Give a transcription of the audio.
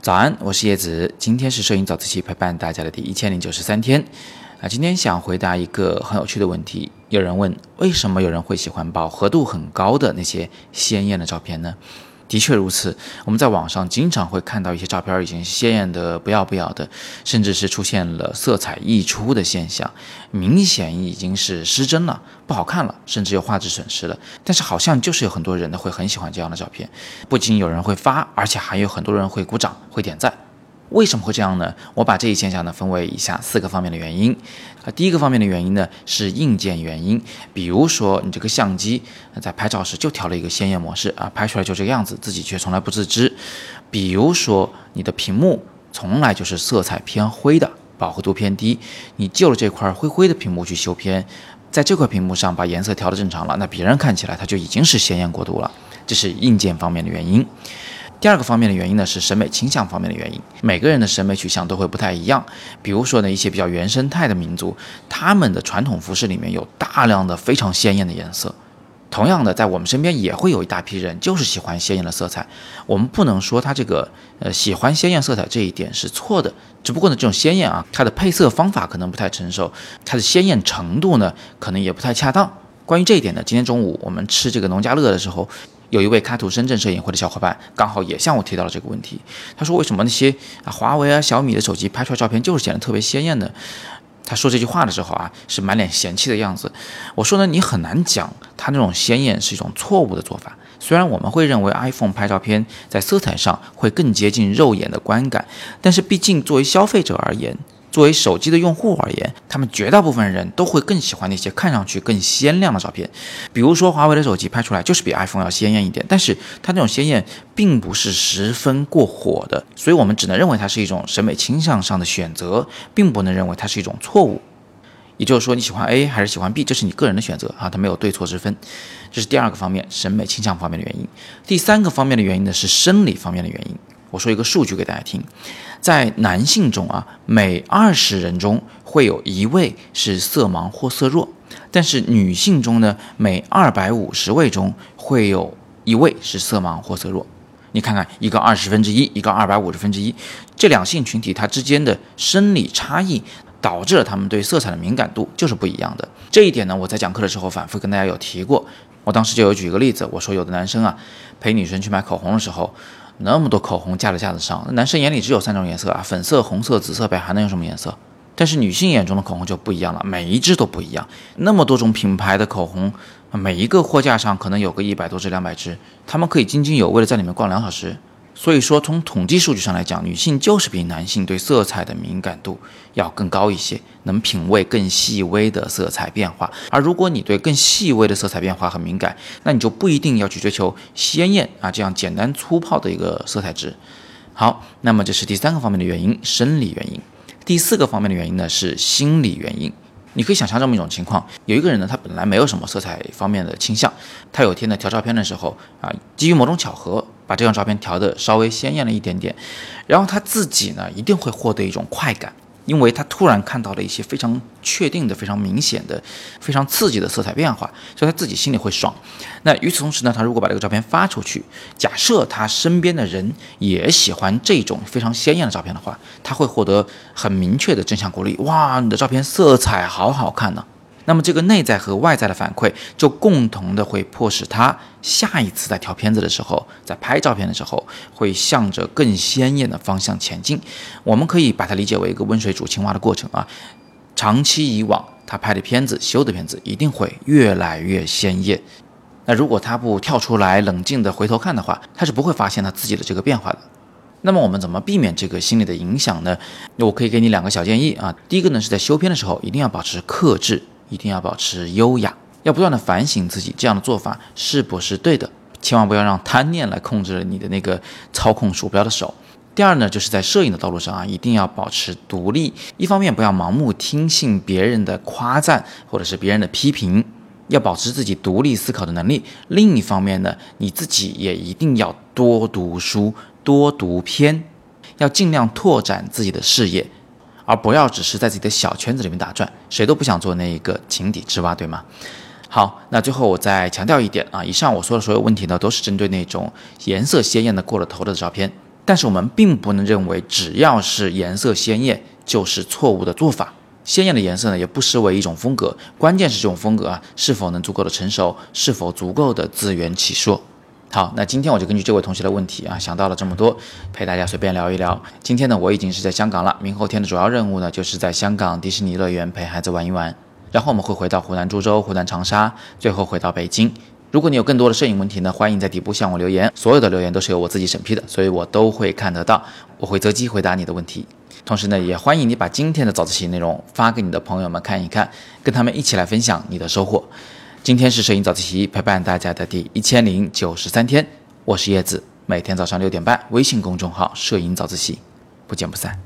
早安，我是叶子，今天是摄影早自习陪伴大家的第一千零九十三天啊。今天想回答一个很有趣的问题，有人问为什么有人会喜欢饱和度很高的那些鲜艳的照片呢？的确如此，我们在网上经常会看到一些照片已经鲜艳的不要不要的，甚至是出现了色彩溢出的现象，明显已经是失真了，不好看了，甚至有画质损失了。但是好像就是有很多人呢会很喜欢这样的照片，不仅有人会发，而且还有很多人会鼓掌、会点赞。为什么会这样呢？我把这一现象呢分为以下四个方面的原因。啊，第一个方面的原因呢是硬件原因，比如说你这个相机在拍照时就调了一个鲜艳模式啊，拍出来就这个样子，自己却从来不自知。比如说你的屏幕从来就是色彩偏灰的，饱和度偏低，你就了这块灰灰的屏幕去修片，在这块屏幕上把颜色调的正常了，那别人看起来它就已经是鲜艳过度了，这是硬件方面的原因。第二个方面的原因呢是审美倾向方面的原因，每个人的审美取向都会不太一样。比如说呢，一些比较原生态的民族，他们的传统服饰里面有大量的非常鲜艳的颜色。同样的，在我们身边也会有一大批人就是喜欢鲜艳的色彩。我们不能说他这个呃喜欢鲜艳色彩这一点是错的，只不过呢，这种鲜艳啊，它的配色方法可能不太成熟，它的鲜艳程度呢可能也不太恰当。关于这一点呢，今天中午我们吃这个农家乐的时候。有一位开图深圳摄影会的小伙伴，刚好也向我提到了这个问题。他说：“为什么那些啊华为啊小米的手机拍出来照片就是显得特别鲜艳呢？”他说这句话的时候啊，是满脸嫌弃的样子。我说呢，你很难讲他那种鲜艳是一种错误的做法。虽然我们会认为 iPhone 拍照片在色彩上会更接近肉眼的观感，但是毕竟作为消费者而言。作为手机的用户而言，他们绝大部分人都会更喜欢那些看上去更鲜亮的照片。比如说，华为的手机拍出来就是比 iPhone 要鲜艳一点，但是它那种鲜艳并不是十分过火的，所以我们只能认为它是一种审美倾向上的选择，并不能认为它是一种错误。也就是说，你喜欢 A 还是喜欢 B，这是你个人的选择啊，它没有对错之分。这是第二个方面，审美倾向方面的原因。第三个方面的原因呢，是生理方面的原因。我说一个数据给大家听。在男性中啊，每二十人中会有一位是色盲或色弱，但是女性中呢，每二百五十位中会有一位是色盲或色弱。你看看，一个二十分之一，一个二百五十分之一，这两性群体它之间的生理差异，导致了他们对色彩的敏感度就是不一样的。这一点呢，我在讲课的时候反复跟大家有提过。我当时就有举一个例子，我说有的男生啊，陪女生去买口红的时候。那么多口红架在架子上，男生眼里只有三种颜色啊，粉色、红色、紫色、呗，还能有什么颜色？但是女性眼中的口红就不一样了，每一支都不一样。那么多种品牌的口红，每一个货架上可能有个一百多支、两百支，他们可以津津有味的在里面逛两小时。所以说，从统计数据上来讲，女性就是比男性对色彩的敏感度要更高一些，能品味更细微的色彩变化。而如果你对更细微的色彩变化很敏感，那你就不一定要去追求鲜艳啊这样简单粗暴的一个色彩值。好，那么这是第三个方面的原因，生理原因。第四个方面的原因呢是心理原因。你可以想象这么一种情况：有一个人呢，他本来没有什么色彩方面的倾向，他有天呢调照片的时候啊，基于某种巧合。把这张照片调的稍微鲜艳了一点点，然后他自己呢一定会获得一种快感，因为他突然看到了一些非常确定的、非常明显的、非常刺激的色彩变化，所以他自己心里会爽。那与此同时呢，他如果把这个照片发出去，假设他身边的人也喜欢这种非常鲜艳的照片的话，他会获得很明确的正向鼓励。哇，你的照片色彩好好看呢！那么这个内在和外在的反馈，就共同的会迫使他下一次在调片子的时候，在拍照片的时候，会向着更鲜艳的方向前进。我们可以把它理解为一个温水煮青蛙的过程啊。长期以往，他拍的片子、修的片子一定会越来越鲜艳。那如果他不跳出来冷静的回头看的话，他是不会发现他自己的这个变化的。那么我们怎么避免这个心理的影响呢？我可以给你两个小建议啊。第一个呢，是在修片的时候一定要保持克制。一定要保持优雅，要不断的反省自己这样的做法是不是对的，千万不要让贪念来控制了你的那个操控鼠标的手。第二呢，就是在摄影的道路上啊，一定要保持独立，一方面不要盲目听信别人的夸赞或者是别人的批评，要保持自己独立思考的能力。另一方面呢，你自己也一定要多读书，多读篇，要尽量拓展自己的视野。而不要只是在自己的小圈子里面打转，谁都不想做那一个井底之蛙，对吗？好，那最后我再强调一点啊，以上我说的所有问题呢，都是针对那种颜色鲜艳的过了头的照片。但是我们并不能认为只要是颜色鲜艳就是错误的做法。鲜艳的颜色呢，也不失为一种风格，关键是这种风格啊是否能足够的成熟，是否足够的自圆其说。好，那今天我就根据这位同学的问题啊，想到了这么多，陪大家随便聊一聊。今天呢，我已经是在香港了，明后天的主要任务呢，就是在香港迪士尼乐园陪孩子玩一玩，然后我们会回到湖南株洲、湖南长沙，最后回到北京。如果你有更多的摄影问题呢，欢迎在底部向我留言。所有的留言都是由我自己审批的，所以我都会看得到，我会择机回答你的问题。同时呢，也欢迎你把今天的早自习内容发给你的朋友们看一看，跟他们一起来分享你的收获。今天是摄影早自习陪伴大家的第一千零九十三天，我是叶子，每天早上六点半，微信公众号“摄影早自习”，不见不散。